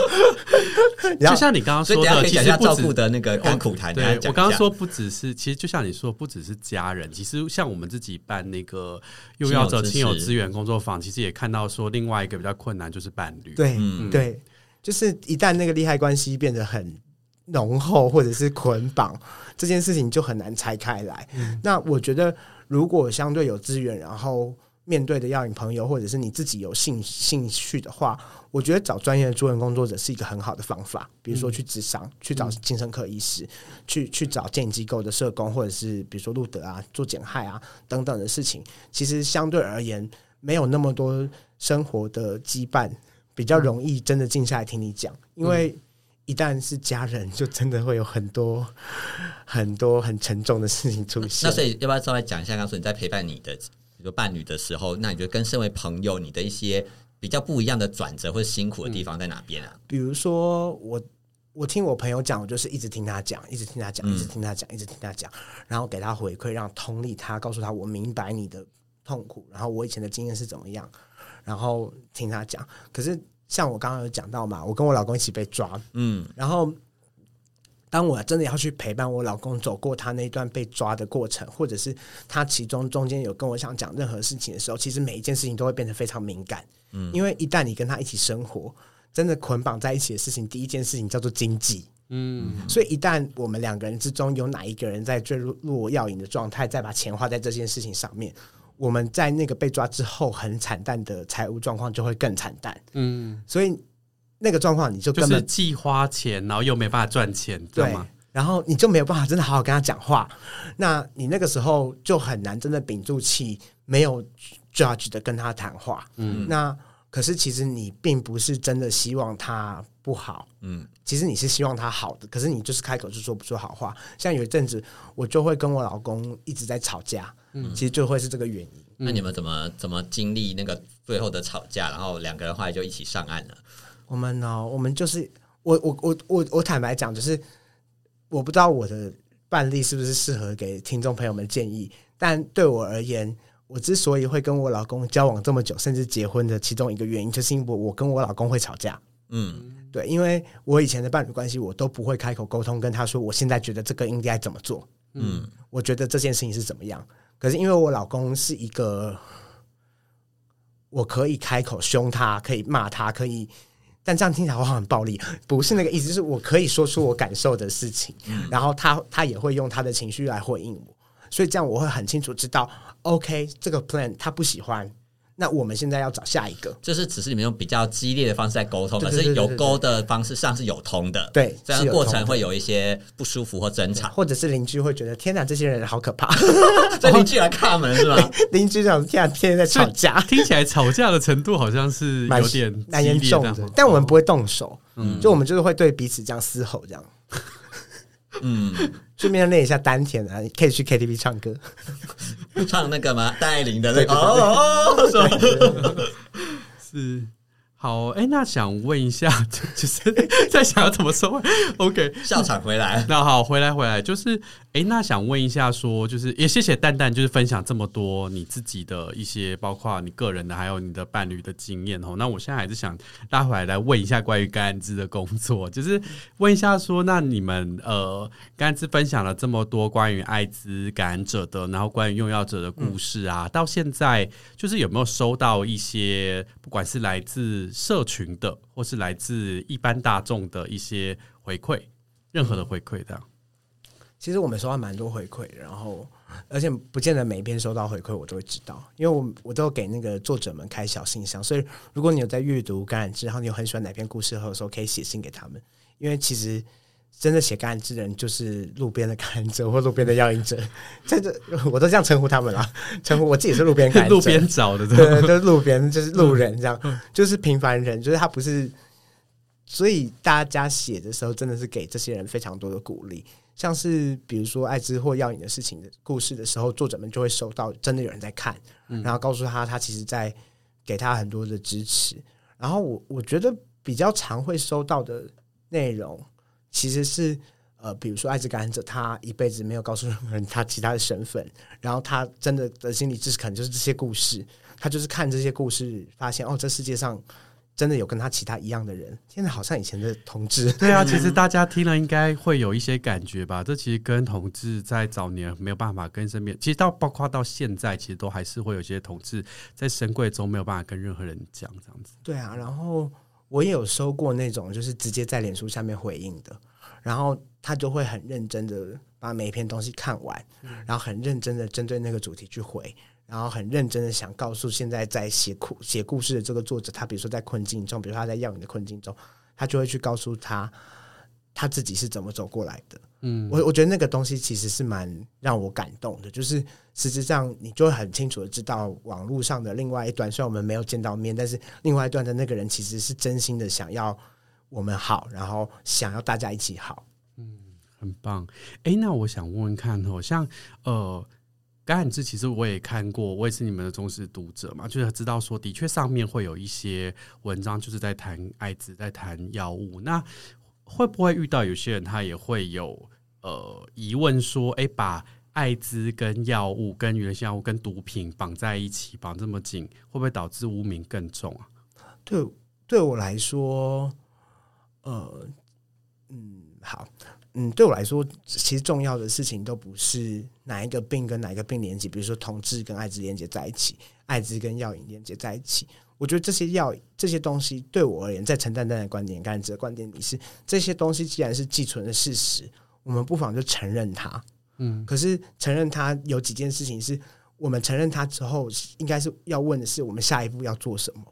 就像你刚刚说的，其实照顾的那个 甘苦谈。对，我刚刚说不只是，其实就像你说，不只是家人，其实像我们自己办那个幼要者亲友资源工作坊，其实也看到。说另外一个比较困难就是伴侣，对、嗯、对，就是一旦那个利害关系变得很浓厚或者是捆绑，这件事情就很难拆开来。嗯、那我觉得，如果相对有资源，然后面对的要你朋友或者是你自己有兴兴趣的话，我觉得找专业的助人工作者是一个很好的方法。比如说去咨商，嗯、去找精神科医师，嗯、去去找建机构的社工，或者是比如说路德啊，做减害啊等等的事情，其实相对而言没有那么多。生活的羁绊比较容易真的静下来听你讲，因为一旦是家人，就真的会有很多 很多很沉重的事情出现。那所以要不要稍微讲一下，刚说你在陪伴你的比如伴侣的时候，那你觉得跟身为朋友，你的一些比较不一样的转折或者辛苦的地方在哪边啊？比如说我我听我朋友讲，我就是一直听他讲，一直听他讲，一直听他讲，一直听他讲，然后给他回馈，让同理他，告诉他我明白你的痛苦，然后我以前的经验是怎么样。然后听他讲，可是像我刚刚有讲到嘛，我跟我老公一起被抓，嗯，然后当我真的要去陪伴我老公走过他那段被抓的过程，或者是他其中中间有跟我想讲任何事情的时候，其实每一件事情都会变得非常敏感，嗯，因为一旦你跟他一起生活，真的捆绑在一起的事情，第一件事情叫做经济，嗯，所以一旦我们两个人之中有哪一个人在坠入要瘾的状态，再把钱花在这件事情上面。我们在那个被抓之后，很惨淡的财务状况就会更惨淡。嗯，所以那个状况你就根本既花钱，然后又没办法赚钱，对吗？然后你就没有办法真的好好跟他讲话。那你那个时候就很难真的屏住气，没有 judge 的跟他谈话。嗯，那可是其实你并不是真的希望他不好。嗯，其实你是希望他好的，可是你就是开口就说不出好话。像有一阵子，我就会跟我老公一直在吵架。嗯，其实就会是这个原因。嗯、那你们怎么怎么经历那个最后的吵架，然后两个人后来就一起上岸了？我们呢？我们就是我我我我我坦白讲，就是我不知道我的范例是不是适合给听众朋友们建议，但对我而言，我之所以会跟我老公交往这么久，甚至结婚的其中一个原因，就是因为我我跟我老公会吵架。嗯，对，因为我以前的伴侣关系，我都不会开口沟通，跟他说我现在觉得这个应该怎么做。嗯，我觉得这件事情是怎么样。可是因为我老公是一个，我可以开口凶他，可以骂他，可以，但这样听起来我好像很暴力，不是那个意思，就是我可以说出我感受的事情，嗯、然后他他也会用他的情绪来回应我，所以这样我会很清楚知道，OK，这个 plan 他不喜欢。那我们现在要找下一个，就是只是你们用比较激烈的方式在沟通，可是有沟的方式上是有通的，对，这样过程会有一些不舒服或争吵，或者是邻居会觉得天哪，这些人好可怕，所以邻居来看门是吧？邻居这样天天在吵架，听起来吵架的程度好像是有点蛮严重的，但我们不会动手，嗯，就我们就是会对彼此这样嘶吼这样。嗯，顺便练一下丹田啊，可以去 KTV 唱歌，唱那个吗？戴爱玲的那个？哦，是。好哎、欸，那想问一下，就是在想要怎么说？OK，笑场回来，那好，回来回来，就是哎、欸，那想问一下说，说就是也谢谢蛋蛋，就是分享这么多你自己的一些，包括你个人的，还有你的伴侣的经验哦。那我现在还是想拉回来来问一下关于甘安之的工作，就是问一下说，那你们呃，甘安芝分享了这么多关于艾滋感染者的，然后关于用药者的故事啊，嗯、到现在就是有没有收到一些，不管是来自社群的，或是来自一般大众的一些回馈，任何的回馈这样。其实我们收到蛮多回馈，然后而且不见得每一篇收到回馈我都会知道，因为我我都给那个作者们开小信箱，所以如果你有在阅读感染志，然后你有很喜欢哪篇故事，或者说可以写信给他们，因为其实真的写感染志的人就是路边的感染者或路边的药引者，在这我都这样称呼他们啦，称呼我自己是路边感染者，路边找的，对，就是路边就是路人这样，就是平凡人，就是他不是，所以大家写的时候真的是给这些人非常多的鼓励。像是比如说艾滋或药瘾的事情的故事的时候，作者们就会收到真的有人在看，然后告诉他他其实在给他很多的支持。然后我我觉得比较常会收到的内容，其实是呃，比如说艾滋感染者他一辈子没有告诉任何人他其他的身份，然后他真的的心理知识可能就是这些故事，他就是看这些故事发现哦，这世界上。真的有跟他其他一样的人，现在好像以前的同志。对啊，其实大家听了应该会有一些感觉吧。这其实跟同志在早年没有办法跟身边，其实到包括到现在，其实都还是会有一些同志在深柜中没有办法跟任何人讲这样子。对啊，然后我也有收过那种就是直接在脸书下面回应的，然后他就会很认真的把每一篇东西看完，然后很认真的针对那个主题去回。然后很认真的想告诉现在在写故写故事的这个作者，他比如说在困境中，比如说他在药瘾的困境中，他就会去告诉他他自己是怎么走过来的。嗯，我我觉得那个东西其实是蛮让我感动的，就是实际上你就会很清楚的知道网络上的另外一端，虽然我们没有见到面，但是另外一端的那个人其实是真心的想要我们好，然后想要大家一起好。嗯，很棒。哎，那我想问问看哦，像呃。感染志其实我也看过，我也是你们的忠实读者嘛，就是知道说，的确上面会有一些文章，就是在谈艾滋，在谈药物。那会不会遇到有些人他也会有呃疑问说，哎，把艾滋跟药物、跟娱乐性药物、跟毒品绑在一起，绑这么紧，会不会导致污名更重啊？对，对我来说，呃，嗯，好。嗯，对我来说，其实重要的事情都不是哪一个病跟哪一个病连接，比如说同志跟艾滋连接在一起，艾滋跟药瘾连接在一起。我觉得这些药这些东西对我而言，在陈丹丹的观点、甘蔗的观点里是这些东西既然是既存的事实，我们不妨就承认它。嗯，可是承认它有几件事情是我们承认它之后，应该是要问的是我们下一步要做什么。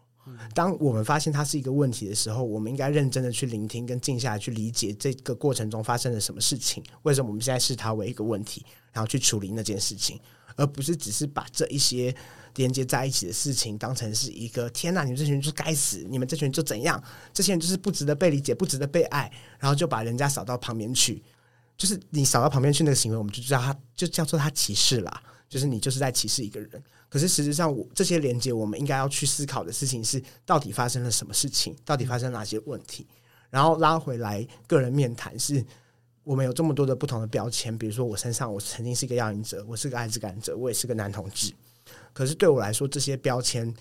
当我们发现它是一个问题的时候，我们应该认真的去聆听，跟静下来去理解这个过程中发生了什么事情，为什么我们现在视它为一个问题，然后去处理那件事情，而不是只是把这一些连接在一起的事情当成是一个天哪，你们这群人就该死，你们这群人就怎样，这些人就是不值得被理解，不值得被爱，然后就把人家扫到旁边去，就是你扫到旁边去那个行为，我们就叫他就叫做他歧视了，就是你就是在歧视一个人。可是实际上，我这些连接，我们应该要去思考的事情是：到底发生了什么事情？到底发生哪些问题？然后拉回来个人面谈，是我们有这么多的不同的标签。比如说，我身上我曾经是一个药瘾者，我是个艾滋感染者，我也是个男同志。可是对我来说，这些标签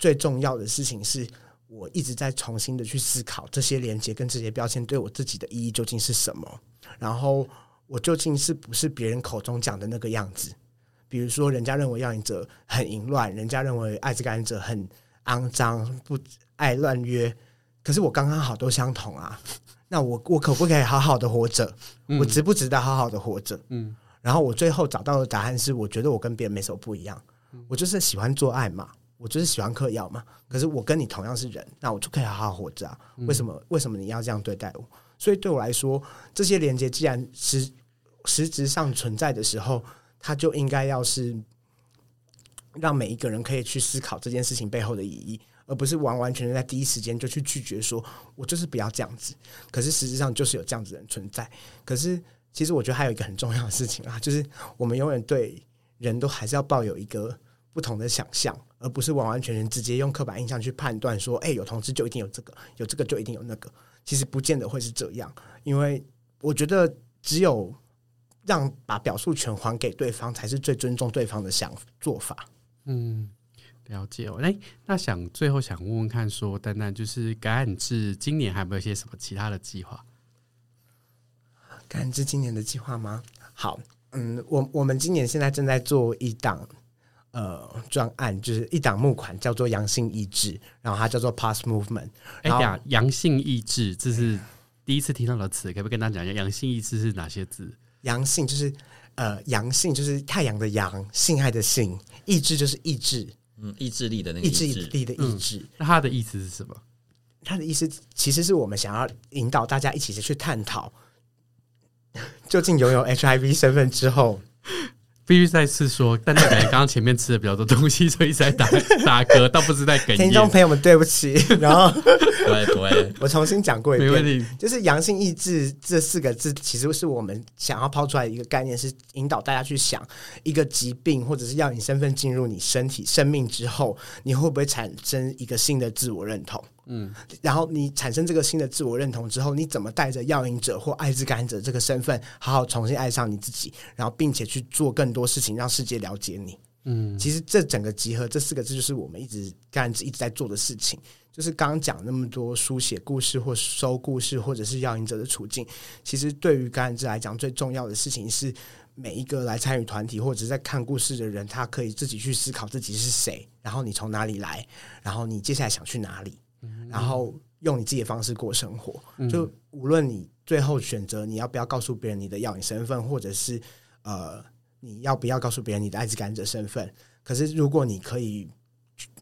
最重要的事情是，我一直在重新的去思考这些连接跟这些标签对我自己的意义究竟是什么？然后我究竟是不是别人口中讲的那个样子？比如说，人家认为药瘾者很淫乱，人家认为艾滋感染者很肮脏，不爱乱约。可是我刚刚好都相同啊，那我我可不可以好好的活着？我值不值得好好的活着？嗯。然后我最后找到的答案是，我觉得我跟别人没什么不一样，我就是喜欢做爱嘛，我就是喜欢嗑药嘛。可是我跟你同样是人，那我就可以好好活着啊。为什么？为什么你要这样对待我？所以对我来说，这些连接既然实实质上存在的时候。他就应该要是让每一个人可以去思考这件事情背后的意义，而不是完完全全在第一时间就去拒绝说“我就是不要这样子”。可是实际上就是有这样子的人存在。可是其实我觉得还有一个很重要的事情啊，就是我们永远对人都还是要抱有一个不同的想象，而不是完完全全直接用刻板印象去判断说：“哎，有同志就一定有这个，有这个就一定有那个。”其实不见得会是这样，因为我觉得只有。让把表述权还给对方，才是最尊重对方的想做法。嗯，了解哦。哎，那想最后想问问看说，说丹丹，就是感染至今年还有没有一些什么其他的计划？感染志今年的计划吗？好，嗯，我我们今年现在正在做一档呃专案，就是一档募款，叫做阳性意志，然后它叫做 “Pass Movement。哎呀，阳性意志，这是第一次听到的词，可不可以跟大家讲一下阳性意志是哪些字？阳性就是呃，阳性就是太阳的阳，性爱的性，意志就是意志，嗯，意志力的那个意志力的意志。那他的意思是什么？他的意思其实是我们想要引导大家一起去探讨。究竟拥有 HIV 身份之后，必须再次说，但那感觉刚刚前面吃的比较多东西，所以一直在打打嗝，倒不是在哽咽。听众朋友们，对不起。然后，对对，我重新讲过一遍，没问题。就是“阳性意志”这四个字，其实是我们想要抛出来的一个概念，是引导大家去想一个疾病，或者是要你身份进入你身体生命之后，你会不会产生一个新的自我认同？嗯，然后你产生这个新的自我认同之后，你怎么带着药瘾者或艾滋感染者这个身份，好好重新爱上你自己，然后并且去做更多事情，让世界了解你。嗯，其实这整个集合这四个字，就是我们一直感染者一直在做的事情。就是刚刚讲那么多书写故事或收故事，或者是药瘾者的处境，其实对于感染者来讲，最重要的事情是每一个来参与团体或者是在看故事的人，他可以自己去思考自己是谁，然后你从哪里来，然后你接下来想去哪里。然后用你自己的方式过生活，就无论你最后选择你要不要告诉别人你的药瘾身份，或者是呃你要不要告诉别人你的艾滋感染者身份，可是如果你可以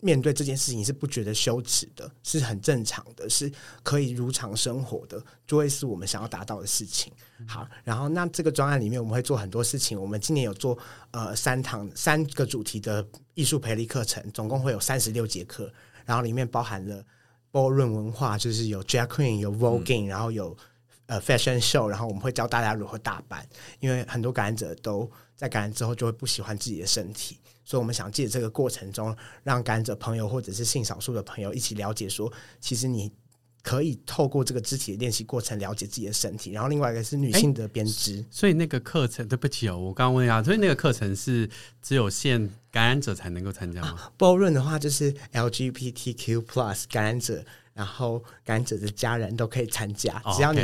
面对这件事情是不觉得羞耻的，是很正常的，是可以如常生活的，就会是我们想要达到的事情。好，然后那这个专案里面我们会做很多事情，我们今年有做呃三堂三个主题的艺术培力课程，总共会有三十六节课，然后里面包含了。Ballroom 文化就是有 Drag Queen，有 Voguing，然后有呃 Fashion Show，然后我们会教大家如何打扮，因为很多感染者都在感染之后就会不喜欢自己的身体，所以我们想借这个过程中，让感染者朋友或者是性少数的朋友一起了解说，其实你。可以透过这个肢体的练习过程了解自己的身体，然后另外一个是女性的编织。所以那个课程，对不起哦，我刚刚问一下，所以那个课程是只有限感染者才能够参加吗？Ballroom 的话就是 LGBTQ plus 感染者，然后感染者的家人都可以参加，只要你。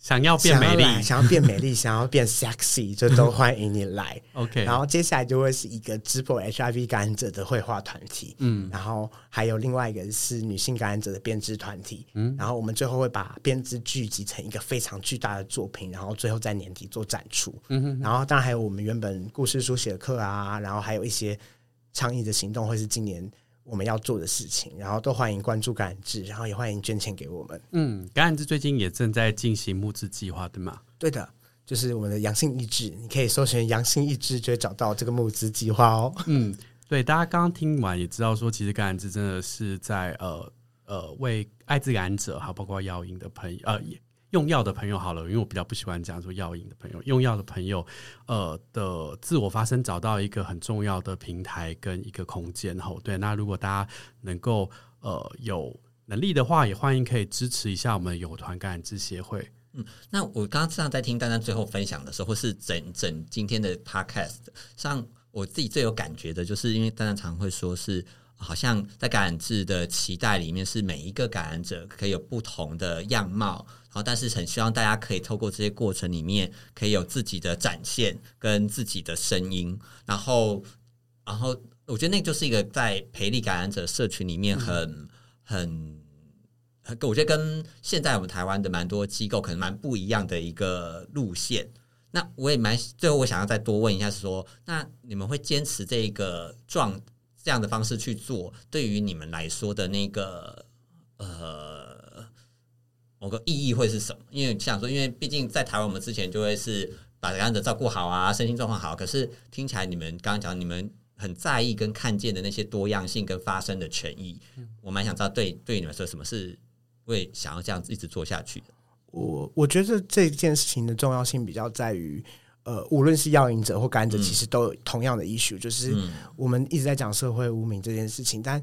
想要变美丽，想要变美丽，想要变 sexy，就都欢迎你来。OK，然后接下来就会是一个直播 HIV 感染者的绘画团体，嗯，然后还有另外一个是女性感染者的编织团体，嗯，然后我们最后会把编织聚集成一个非常巨大的作品，然后最后在年底做展出。嗯哼，然后当然还有我们原本故事书写课啊，然后还有一些倡议的行动，会是今年。我们要做的事情，然后都欢迎关注感染志，然后也欢迎捐钱给我们。嗯，感染志最近也正在进行募资计划，对吗？对的，就是我们的阳性意志，你可以搜寻阳性意志，就会找到这个募资计划哦。嗯，对，大家刚刚听完也知道说，其实感染志真的是在呃呃为艾滋感染者，还有包括药瘾的朋友呃。用药的朋友好了，因为我比较不喜欢讲说药瘾的朋友，用药的朋友，呃的自我发声，找到一个很重要的平台跟一个空间后，对，那如果大家能够呃有能力的话，也欢迎可以支持一下我们友团感染志协会。嗯，那我刚刚上在听丹丹最后分享的时候，或是整整今天的 podcast，像我自己最有感觉的，就是因为丹丹常会说是。好像在感染志的期待里面，是每一个感染者可以有不同的样貌，然后但是很希望大家可以透过这些过程里面，可以有自己的展现跟自己的声音，然后，然后我觉得那就是一个在培力感染者社群里面很很很，我觉得跟现在我们台湾的蛮多机构可能蛮不一样的一个路线。那我也蛮最后我想要再多问一下，是说那你们会坚持这个状？这样的方式去做，对于你们来说的那个呃某个意义会是什么？因为想说，因为毕竟在台湾，我们之前就会是把感染者照顾好啊，身心状况好。可是听起来，你们刚刚讲，你们很在意跟看见的那些多样性跟发生的权益，我蛮想知道对，对对你们说，什么是会想要这样子一直做下去的？我我觉得这件事情的重要性比较在于。呃，无论是药瘾者或感染者，其实都有同样的 issue，、嗯、就是我们一直在讲社会污名这件事情。但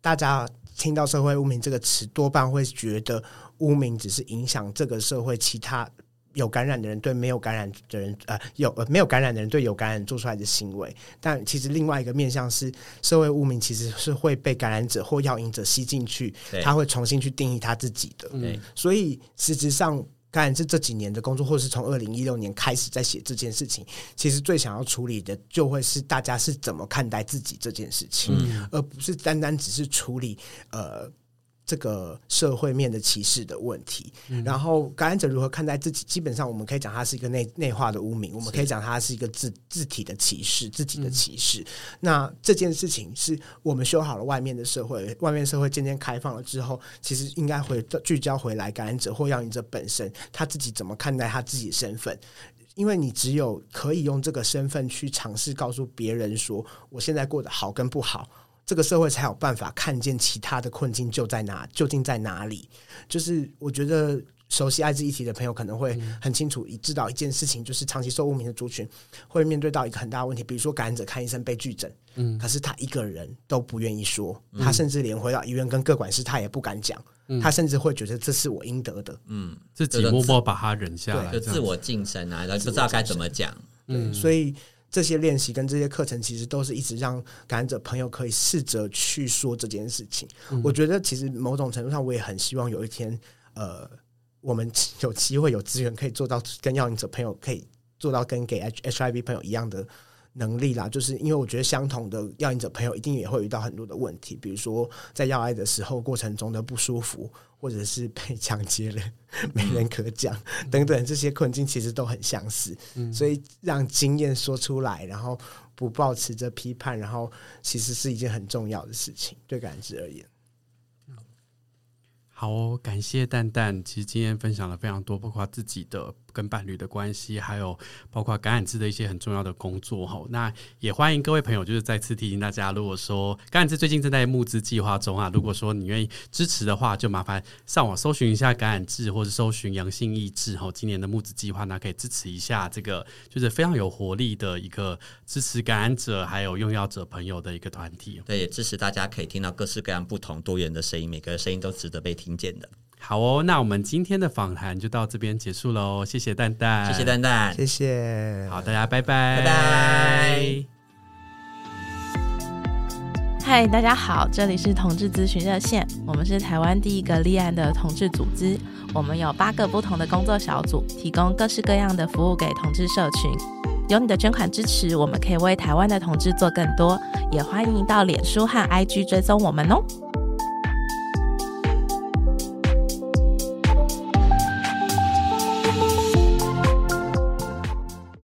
大家听到社会污名这个词，多半会觉得污名只是影响这个社会其他有感染的人对没有感染的人，呃，有呃没有感染的人对有感染做出来的行为，但其实另外一个面向是社会污名，其实是会被感染者或药瘾者吸进去，他会重新去定义他自己的。对，所以实质上感染是这几年的工作，或是从二零一六年开始在写这件事情，其实最想要处理的就会是大家是怎么看待自己这件事情，嗯、而不是单单只是处理呃。这个社会面的歧视的问题，嗯、然后感染者如何看待自己？基本上我们可以讲，它是一个内内化的污名，我们可以讲它是一个自自体的歧视，自己的歧视。嗯、那这件事情是我们修好了外面的社会，外面社会渐渐开放了之后，其实应该会聚焦回来，感染者或要你者本身他自己怎么看待他自己的身份？因为你只有可以用这个身份去尝试告诉别人说，我现在过得好跟不好。这个社会才有办法看见其他的困境就在哪，究竟在哪里？就是我觉得熟悉艾滋议题的朋友可能会很清楚，知道一件事情，就是长期受污名的族群会面对到一个很大的问题，比如说感染者看医生被拒诊，嗯，可是他一个人都不愿意说，他甚至连回到医院跟各管事他也不敢讲，他甚至会觉得这是我应得的，嗯，自己默默把他忍下来，就自我晋升啊，然后不知道该怎么讲，嗯，所以。这些练习跟这些课程，其实都是一直让感染者朋友可以试着去说这件事情。嗯、我觉得，其实某种程度上，我也很希望有一天，呃，我们有 机会有资源可以做到跟药瘾者朋友可以做到跟给 HIV 朋友一样的能力啦。就是因为我觉得，相同的药瘾者朋友一定也会遇到很多的问题，比如说在要爱的时候过程中的不舒服。或者是被抢劫了，没人可讲，嗯、等等，这些困境其实都很相似。嗯、所以让经验说出来，然后不抱持着批判，然后其实是一件很重要的事情，对感知而言。好哦，感谢蛋蛋。其实今天分享了非常多，包括自己的。跟伴侣的关系，还有包括感染志的一些很重要的工作哈。那也欢迎各位朋友，就是再次提醒大家，如果说感染志最近正在募资计划中啊，如果说你愿意支持的话，就麻烦上网搜寻一下感染志，或者搜寻阳性意志哈。今年的募资计划呢，可以支持一下这个，就是非常有活力的一个支持感染者还有用药者朋友的一个团体。对，也支持大家可以听到各式各样不同多元的声音，每个声音都值得被听见的。好哦，那我们今天的访谈就到这边结束喽。谢谢蛋蛋，谢谢蛋蛋，谢谢。好，大家拜拜，拜拜。嗨，大家好，这里是同志咨询热线，我们是台湾第一个立案的同志组织，我们有八个不同的工作小组，提供各式各样的服务给同志社群。有你的捐款支持，我们可以为台湾的同志做更多。也欢迎到脸书和 IG 追踪我们哦。